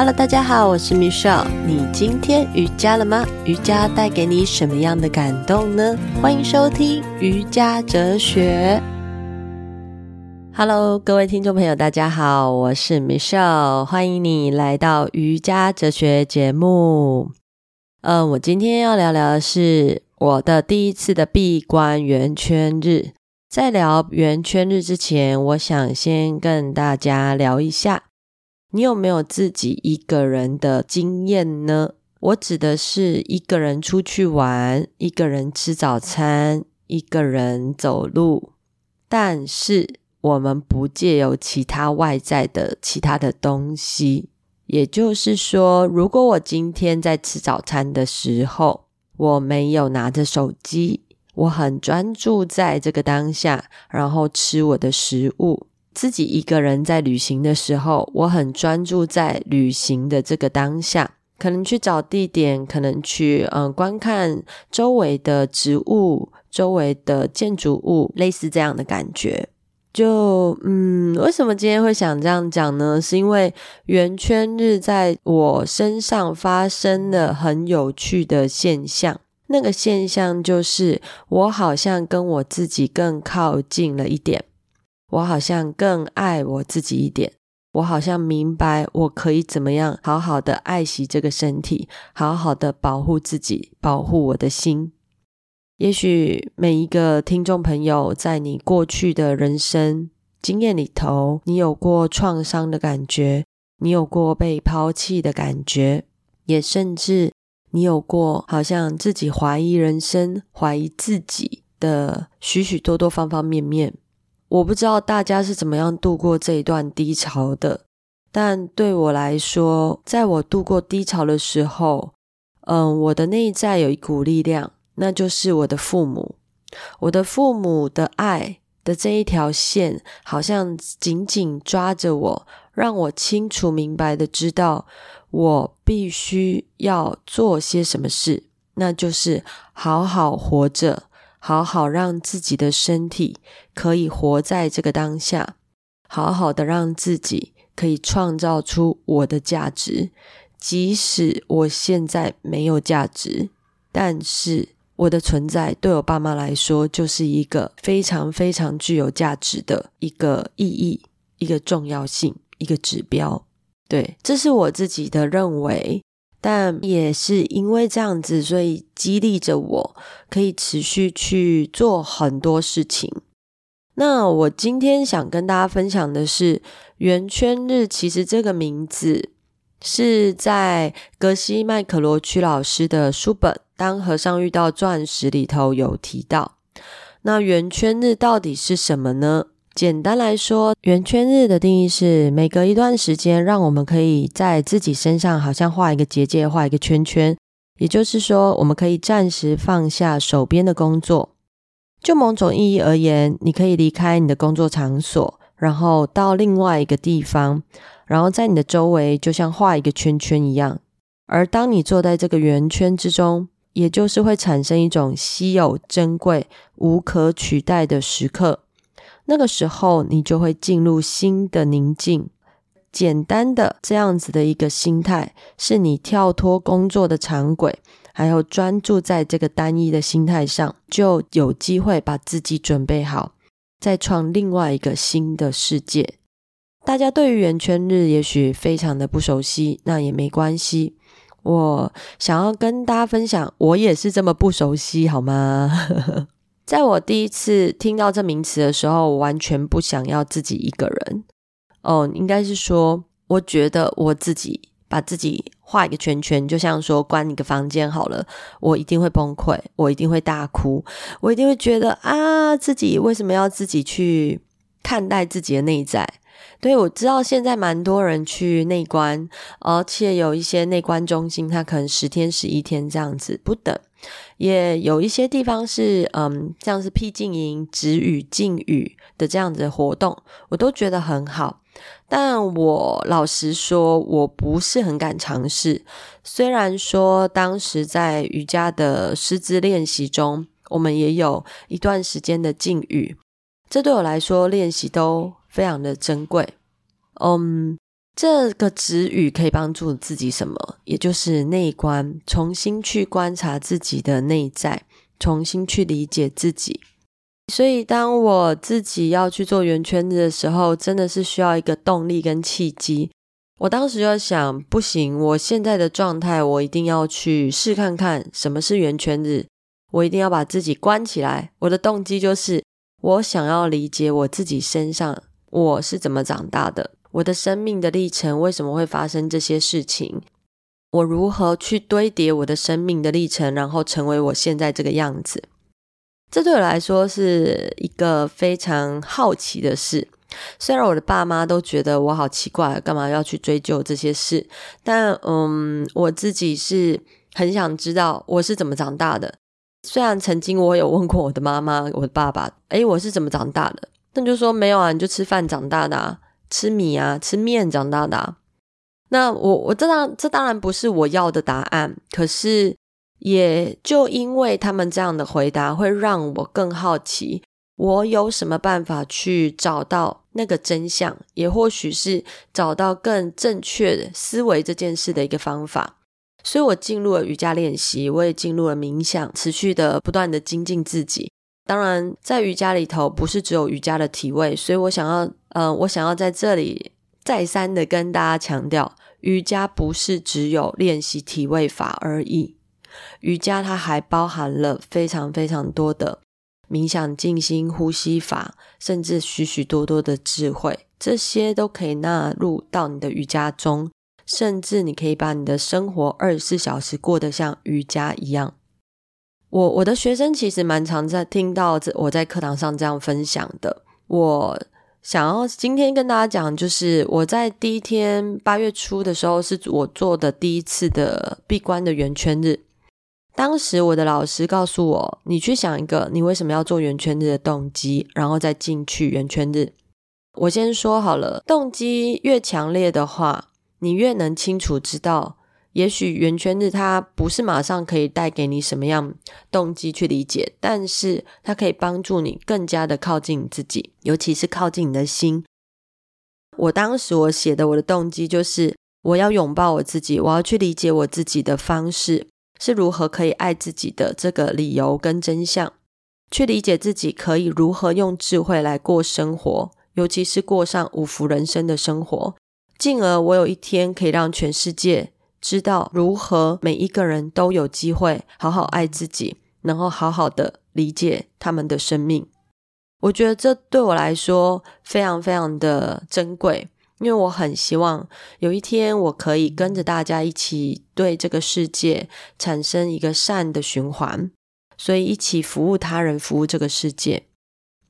Hello，大家好，我是 Michelle。你今天瑜伽了吗？瑜伽带给你什么样的感动呢？欢迎收听瑜伽哲学。Hello，各位听众朋友，大家好，我是 Michelle，欢迎你来到瑜伽哲学节目。嗯、我今天要聊聊的是我的第一次的闭关圆圈日。在聊圆圈日之前，我想先跟大家聊一下。你有没有自己一个人的经验呢？我指的是一个人出去玩，一个人吃早餐，一个人走路，但是我们不借由其他外在的其他的东西。也就是说，如果我今天在吃早餐的时候，我没有拿着手机，我很专注在这个当下，然后吃我的食物。自己一个人在旅行的时候，我很专注在旅行的这个当下，可能去找地点，可能去嗯、观看周围的植物、周围的建筑物，类似这样的感觉。就嗯，为什么今天会想这样讲呢？是因为圆圈日在我身上发生了很有趣的现象，那个现象就是我好像跟我自己更靠近了一点。我好像更爱我自己一点，我好像明白我可以怎么样好好的爱惜这个身体，好好的保护自己，保护我的心。也许每一个听众朋友，在你过去的人生经验里头，你有过创伤的感觉，你有过被抛弃的感觉，也甚至你有过好像自己怀疑人生、怀疑自己的许许多多方方面面。我不知道大家是怎么样度过这一段低潮的，但对我来说，在我度过低潮的时候，嗯，我的内在有一股力量，那就是我的父母。我的父母的爱的这一条线，好像紧紧抓着我，让我清楚明白的知道，我必须要做些什么事，那就是好好活着。好好让自己的身体可以活在这个当下，好好的让自己可以创造出我的价值，即使我现在没有价值，但是我的存在对我爸妈来说就是一个非常非常具有价值的一个意义、一个重要性、一个指标。对，这是我自己的认为。但也是因为这样子，所以激励着我可以持续去做很多事情。那我今天想跟大家分享的是，圆圈日其实这个名字是在格西麦可罗区老师的书本《当和尚遇到钻石》里头有提到。那圆圈日到底是什么呢？简单来说，圆圈日的定义是每隔一段时间，让我们可以在自己身上好像画一个结界，画一个圈圈。也就是说，我们可以暂时放下手边的工作。就某种意义而言，你可以离开你的工作场所，然后到另外一个地方，然后在你的周围就像画一个圈圈一样。而当你坐在这个圆圈之中，也就是会产生一种稀有、珍贵、无可取代的时刻。那个时候，你就会进入新的宁静。简单的这样子的一个心态，是你跳脱工作的常轨，还有专注在这个单一的心态上，就有机会把自己准备好，再创另外一个新的世界。大家对于圆圈日也许非常的不熟悉，那也没关系。我想要跟大家分享，我也是这么不熟悉，好吗？在我第一次听到这名词的时候，我完全不想要自己一个人。哦，应该是说，我觉得我自己把自己画一个圈圈，就像说关一个房间好了，我一定会崩溃，我一定会大哭，我一定会觉得啊，自己为什么要自己去看待自己的内在？对，我知道现在蛮多人去内观，而且有一些内观中心，它可能十天、十一天这样子不等。也有一些地方是，嗯，像是僻静营、止语、静语的这样子的活动，我都觉得很好。但我老实说，我不是很敢尝试。虽然说当时在瑜伽的师资练习中，我们也有一段时间的静语，这对我来说练习都非常的珍贵。嗯，这个止语可以帮助自己什么？也就是内观，重新去观察自己的内在，重新去理解自己。所以，当我自己要去做圆圈子的时候，真的是需要一个动力跟契机。我当时就想，不行，我现在的状态，我一定要去试看看什么是圆圈子。我一定要把自己关起来。我的动机就是，我想要理解我自己身上我是怎么长大的。我的生命的历程为什么会发生这些事情？我如何去堆叠我的生命的历程，然后成为我现在这个样子？这对我来说是一个非常好奇的事。虽然我的爸妈都觉得我好奇怪，干嘛要去追究这些事？但嗯，我自己是很想知道我是怎么长大的。虽然曾经我有问过我的妈妈、我的爸爸，诶，我是怎么长大的？那就说没有啊，你就吃饭长大的啊。吃米啊，吃面长大的啊。那我我这当这当然不是我要的答案，可是也就因为他们这样的回答，会让我更好奇，我有什么办法去找到那个真相，也或许是找到更正确的思维这件事的一个方法。所以我进入了瑜伽练习，我也进入了冥想，持续的不断的精进自己。当然，在瑜伽里头不是只有瑜伽的体位，所以我想要，呃，我想要在这里再三的跟大家强调，瑜伽不是只有练习体位法而已，瑜伽它还包含了非常非常多的冥想、静心、呼吸法，甚至许许多多的智慧，这些都可以纳入到你的瑜伽中，甚至你可以把你的生活二十四小时过得像瑜伽一样。我我的学生其实蛮常在听到这我在课堂上这样分享的。我想要今天跟大家讲，就是我在第一天八月初的时候，是我做的第一次的闭关的圆圈日。当时我的老师告诉我，你去想一个你为什么要做圆圈日的动机，然后再进去圆圈日。我先说好了，动机越强烈的话，你越能清楚知道。也许圆圈日它不是马上可以带给你什么样动机去理解，但是它可以帮助你更加的靠近你自己，尤其是靠近你的心。我当时我写的我的动机就是我要拥抱我自己，我要去理解我自己的方式是如何可以爱自己的这个理由跟真相，去理解自己可以如何用智慧来过生活，尤其是过上五福人生的生活，进而我有一天可以让全世界。知道如何每一个人都有机会好好爱自己，然后好好的理解他们的生命。我觉得这对我来说非常非常的珍贵，因为我很希望有一天我可以跟着大家一起对这个世界产生一个善的循环，所以一起服务他人，服务这个世界。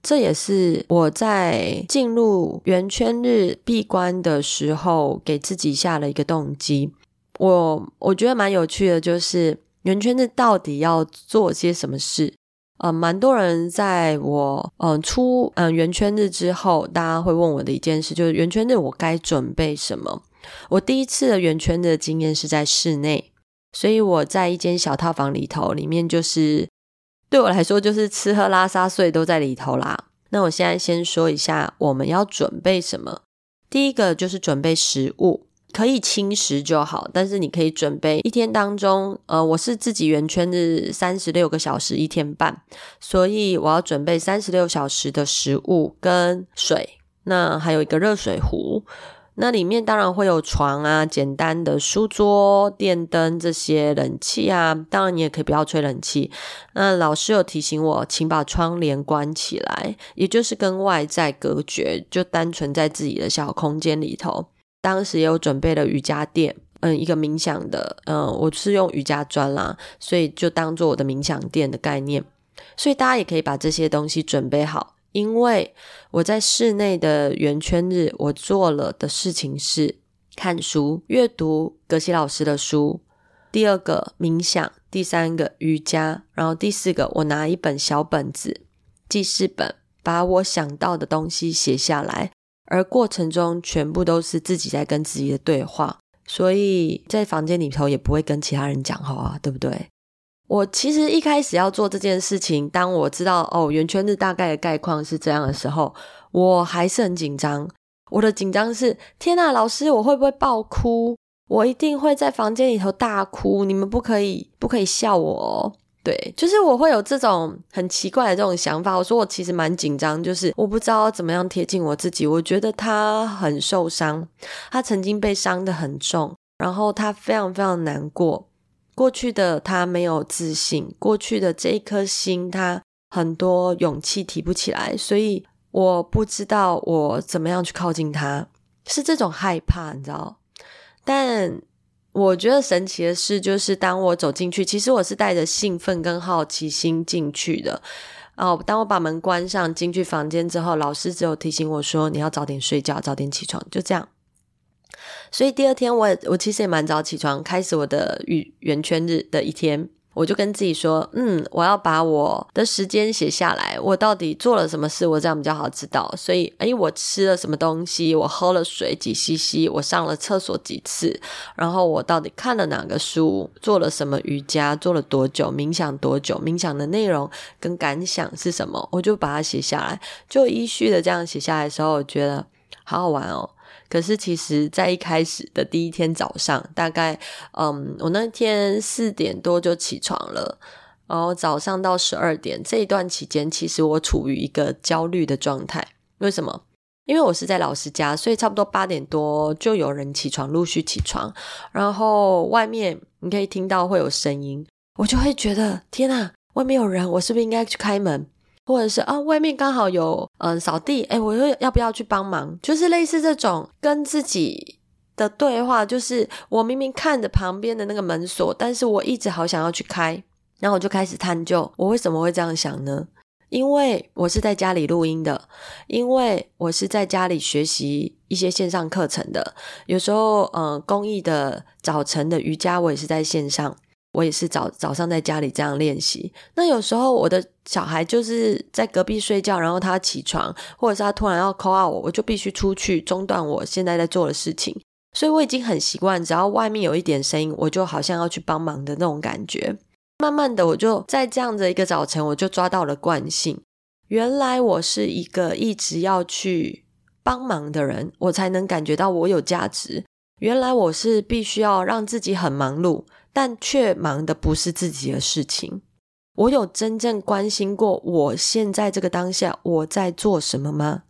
这也是我在进入圆圈日闭关的时候给自己下了一个动机。我我觉得蛮有趣的，就是圆圈子到底要做些什么事？呃，蛮多人在我嗯、出嗯圆圈日之后，大家会问我的一件事，就是圆圈日我该准备什么？我第一次的圆圈的经验是在室内，所以我在一间小套房里头，里面就是对我来说就是吃喝拉撒睡都在里头啦。那我现在先说一下我们要准备什么，第一个就是准备食物。可以轻食就好，但是你可以准备一天当中，呃，我是自己圆圈是三十六个小时一天半，所以我要准备三十六小时的食物跟水，那还有一个热水壶，那里面当然会有床啊，简单的书桌、电灯这些，冷气啊，当然你也可以不要吹冷气。那老师有提醒我，请把窗帘关起来，也就是跟外在隔绝，就单纯在自己的小空间里头。当时也有准备了瑜伽垫，嗯，一个冥想的，嗯，我是用瑜伽砖啦，所以就当做我的冥想垫的概念。所以大家也可以把这些东西准备好，因为我在室内的圆圈日，我做了的事情是看书、阅读格西老师的书。第二个冥想，第三个瑜伽，然后第四个我拿一本小本子，记事本，把我想到的东西写下来。而过程中全部都是自己在跟自己的对话，所以在房间里头也不会跟其他人讲话啊，对不对？我其实一开始要做这件事情，当我知道哦，圆圈日大概的概况是这样的时候，我还是很紧张。我的紧张是：天呐，老师，我会不会爆哭？我一定会在房间里头大哭，你们不可以，不可以笑我哦。对，就是我会有这种很奇怪的这种想法。我说我其实蛮紧张，就是我不知道怎么样贴近我自己。我觉得他很受伤，他曾经被伤得很重，然后他非常非常难过。过去的他没有自信，过去的这一颗心，他很多勇气提不起来，所以我不知道我怎么样去靠近他，是这种害怕，你知道？但。我觉得神奇的事就是，当我走进去，其实我是带着兴奋跟好奇心进去的。哦，当我把门关上，进去房间之后，老师只有提醒我说：“你要早点睡觉，早点起床。”就这样。所以第二天我，我我其实也蛮早起床，开始我的语圆圈日的一天。我就跟自己说，嗯，我要把我的时间写下来，我到底做了什么事，我这样比较好知道。所以，诶，我吃了什么东西，我喝了水几 cc，我上了厕所几次，然后我到底看了哪个书，做了什么瑜伽，做了多久，冥想多久，冥想的内容跟感想是什么，我就把它写下来，就依序的这样写下来的时候，我觉得好好玩哦。可是，其实，在一开始的第一天早上，大概，嗯，我那天四点多就起床了，然后早上到十二点这一段期间，其实我处于一个焦虑的状态。为什么？因为我是在老师家，所以差不多八点多就有人起床，陆续起床，然后外面你可以听到会有声音，我就会觉得天哪，外面有人，我是不是应该去开门？或者是啊，外面刚好有嗯扫地，诶，我又要不要去帮忙？就是类似这种跟自己的对话，就是我明明看着旁边的那个门锁，但是我一直好想要去开，然后我就开始探究，我为什么会这样想呢？因为我是在家里录音的，因为我是在家里学习一些线上课程的，有时候嗯公益的早晨的瑜伽，我也是在线上。我也是早早上在家里这样练习。那有时候我的小孩就是在隔壁睡觉，然后他起床，或者是他突然要 call out 我，我就必须出去中断我现在在做的事情。所以我已经很习惯，只要外面有一点声音，我就好像要去帮忙的那种感觉。慢慢的，我就在这样的一个早晨，我就抓到了惯性。原来我是一个一直要去帮忙的人，我才能感觉到我有价值。原来我是必须要让自己很忙碌。但却忙的不是自己的事情。我有真正关心过我现在这个当下我在做什么吗？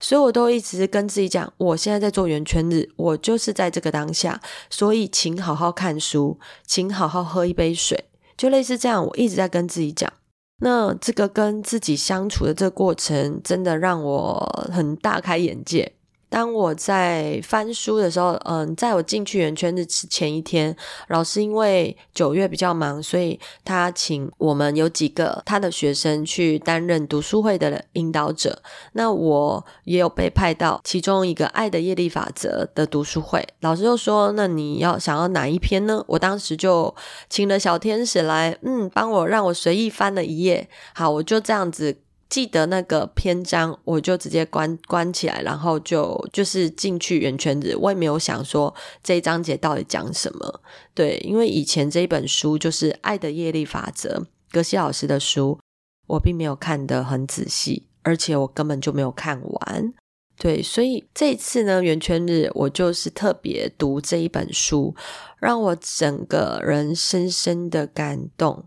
所以我都一直跟自己讲，我现在在做圆圈日，我就是在这个当下。所以，请好好看书，请好好喝一杯水，就类似这样。我一直在跟自己讲。那这个跟自己相处的这个过程，真的让我很大开眼界。当我在翻书的时候，嗯，在我进去圆圈日前一天，老师因为九月比较忙，所以他请我们有几个他的学生去担任读书会的引导者。那我也有被派到其中一个《爱的业力法则》的读书会。老师就说：“那你要想要哪一篇呢？”我当时就请了小天使来，嗯，帮我让我随意翻了一页。好，我就这样子。记得那个篇章，我就直接关关起来，然后就就是进去圆圈子。我也没有想说这一章节到底讲什么，对，因为以前这一本书就是《爱的业力法则》，格西老师的书，我并没有看得很仔细，而且我根本就没有看完，对，所以这一次呢，圆圈日我就是特别读这一本书，让我整个人深深的感动，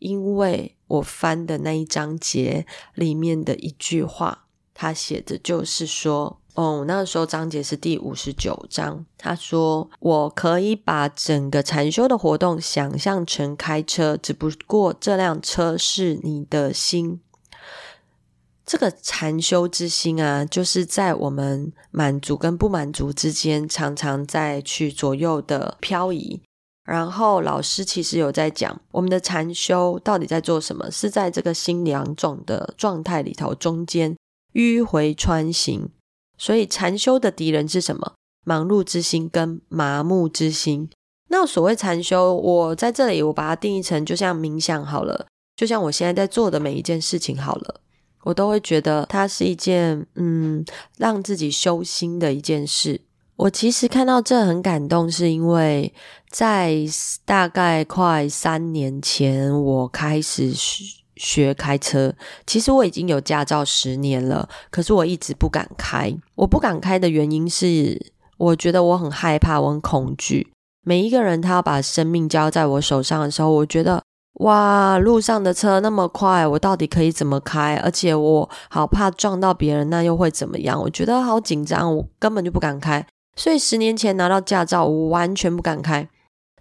因为。我翻的那一章节里面的一句话，他写的就是说，哦，那时候章节是第五十九章。他说：“我可以把整个禅修的活动想象成开车，只不过这辆车是你的心。这个禅修之心啊，就是在我们满足跟不满足之间，常常在去左右的漂移。”然后老师其实有在讲，我们的禅修到底在做什么？是在这个心两种的状态里头中间迂回穿行。所以禅修的敌人是什么？忙碌之心跟麻木之心。那所谓禅修，我在这里我把它定义成就像冥想好了，就像我现在在做的每一件事情好了，我都会觉得它是一件嗯，让自己修心的一件事。我其实看到这很感动，是因为在大概快三年前，我开始学学开车。其实我已经有驾照十年了，可是我一直不敢开。我不敢开的原因是，我觉得我很害怕，我很恐惧。每一个人他要把生命交在我手上的时候，我觉得哇，路上的车那么快，我到底可以怎么开？而且我好怕撞到别人，那又会怎么样？我觉得好紧张，我根本就不敢开。所以十年前拿到驾照，我完全不敢开。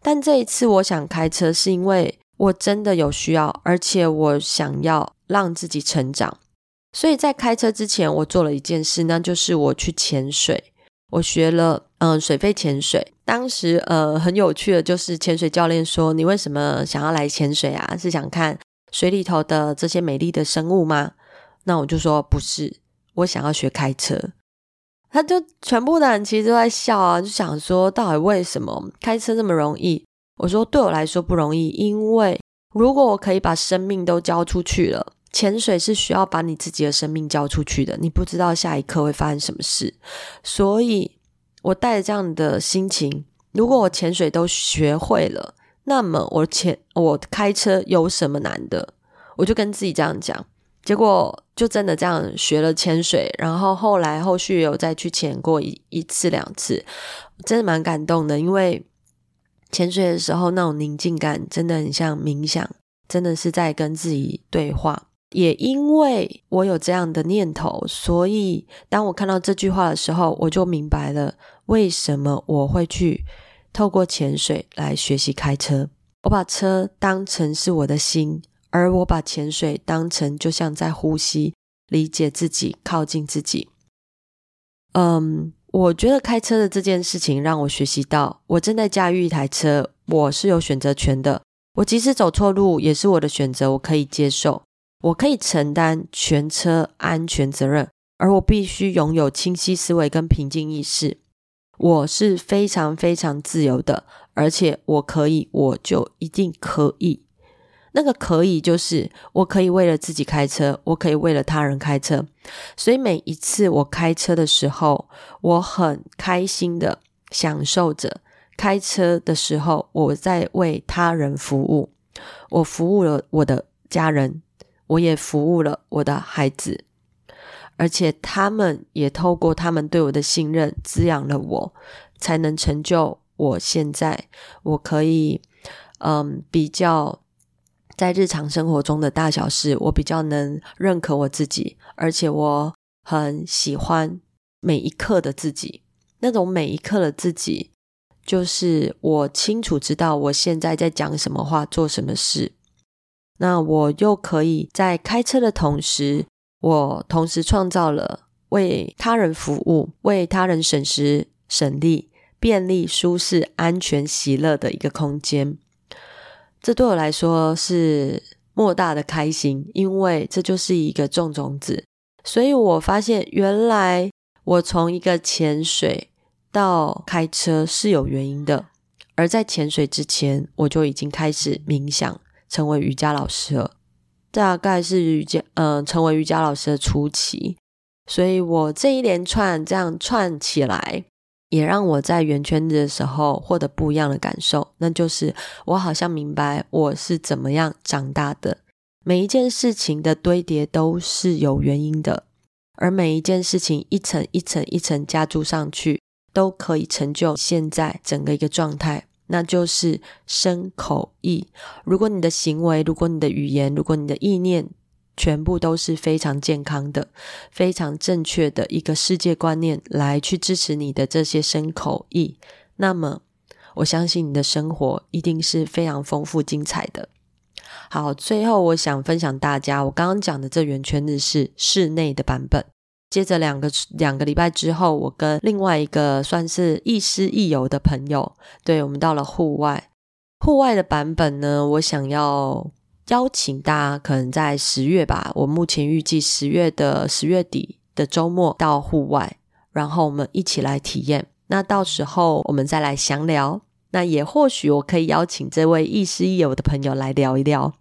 但这一次我想开车，是因为我真的有需要，而且我想要让自己成长。所以在开车之前，我做了一件事，那就是我去潜水。我学了嗯、水肺潜水，当时呃很有趣的，就是潜水教练说：“你为什么想要来潜水啊？是想看水里头的这些美丽的生物吗？”那我就说：“不是，我想要学开车。”他就全部的人其实都在笑啊，就想说到底为什么开车这么容易？我说对我来说不容易，因为如果我可以把生命都交出去了。潜水是需要把你自己的生命交出去的，你不知道下一刻会发生什么事，所以我带着这样的心情，如果我潜水都学会了，那么我潜我开车有什么难的？我就跟自己这样讲，结果就真的这样学了潜水，然后后来后续有再去潜过一一次两次，真的蛮感动的，因为潜水的时候那种宁静感真的很像冥想，真的是在跟自己对话。也因为我有这样的念头，所以当我看到这句话的时候，我就明白了为什么我会去透过潜水来学习开车。我把车当成是我的心，而我把潜水当成就像在呼吸，理解自己，靠近自己。嗯，我觉得开车的这件事情让我学习到，我正在驾驭一台车，我是有选择权的。我即使走错路，也是我的选择，我可以接受。我可以承担全车安全责任，而我必须拥有清晰思维跟平静意识。我是非常非常自由的，而且我可以，我就一定可以。那个可以就是我可以为了自己开车，我可以为了他人开车。所以每一次我开车的时候，我很开心的享受着开车的时候，我在为他人服务。我服务了我的家人。我也服务了我的孩子，而且他们也透过他们对我的信任滋养了我，才能成就我现在。我可以，嗯，比较在日常生活中的大小事，我比较能认可我自己，而且我很喜欢每一刻的自己。那种每一刻的自己，就是我清楚知道我现在在讲什么话，做什么事。那我又可以在开车的同时，我同时创造了为他人服务、为他人省时省力、便利、舒适、安全、喜乐的一个空间。这对我来说是莫大的开心，因为这就是一个种种子。所以我发现，原来我从一个潜水到开车是有原因的，而在潜水之前，我就已经开始冥想。成为瑜伽老师了，大概是瑜伽，嗯、成为瑜伽老师的初期，所以我这一连串这样串起来，也让我在圆圈子的时候获得不一样的感受，那就是我好像明白我是怎么样长大的。每一件事情的堆叠都是有原因的，而每一件事情一层一层一层加注上去，都可以成就现在整个一个状态。那就是身口意。如果你的行为，如果你的语言，如果你的意念，全部都是非常健康的、非常正确的一个世界观念来去支持你的这些身口意，那么我相信你的生活一定是非常丰富精彩的。好，最后我想分享大家，我刚刚讲的这圆圈日是室内的版本。接着两个两个礼拜之后，我跟另外一个算是亦师亦友的朋友，对，我们到了户外。户外的版本呢，我想要邀请大家，可能在十月吧。我目前预计十月的十月底的周末到户外，然后我们一起来体验。那到时候我们再来详聊。那也或许我可以邀请这位亦师亦友的朋友来聊一聊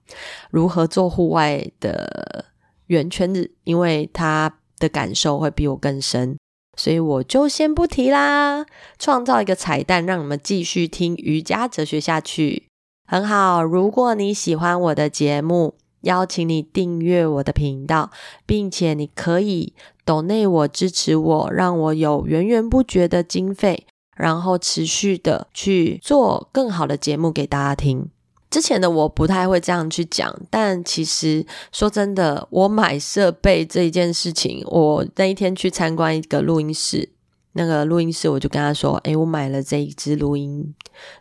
如何做户外的圆圈日，因为他。的感受会比我更深，所以我就先不提啦。创造一个彩蛋，让你们继续听瑜伽哲学下去，很好。如果你喜欢我的节目，邀请你订阅我的频道，并且你可以抖内我支持我，让我有源源不绝的经费，然后持续的去做更好的节目给大家听。之前的我不太会这样去讲，但其实说真的，我买设备这一件事情，我那一天去参观一个录音室，那个录音室我就跟他说：“诶，我买了这一支录音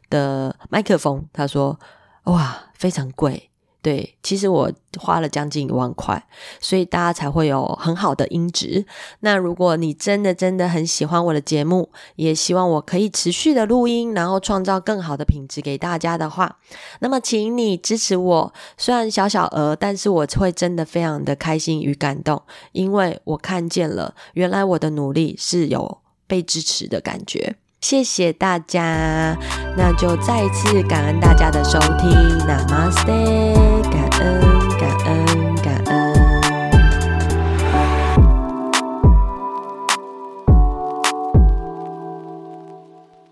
的麦克风。”他说：“哇，非常贵。”对，其实我花了将近一万块，所以大家才会有很好的音质。那如果你真的真的很喜欢我的节目，也希望我可以持续的录音，然后创造更好的品质给大家的话，那么请你支持我。虽然小小额，但是我会真的非常的开心与感动，因为我看见了原来我的努力是有被支持的感觉。谢谢大家，那就再一次感恩大家的收听，Namaste，感恩。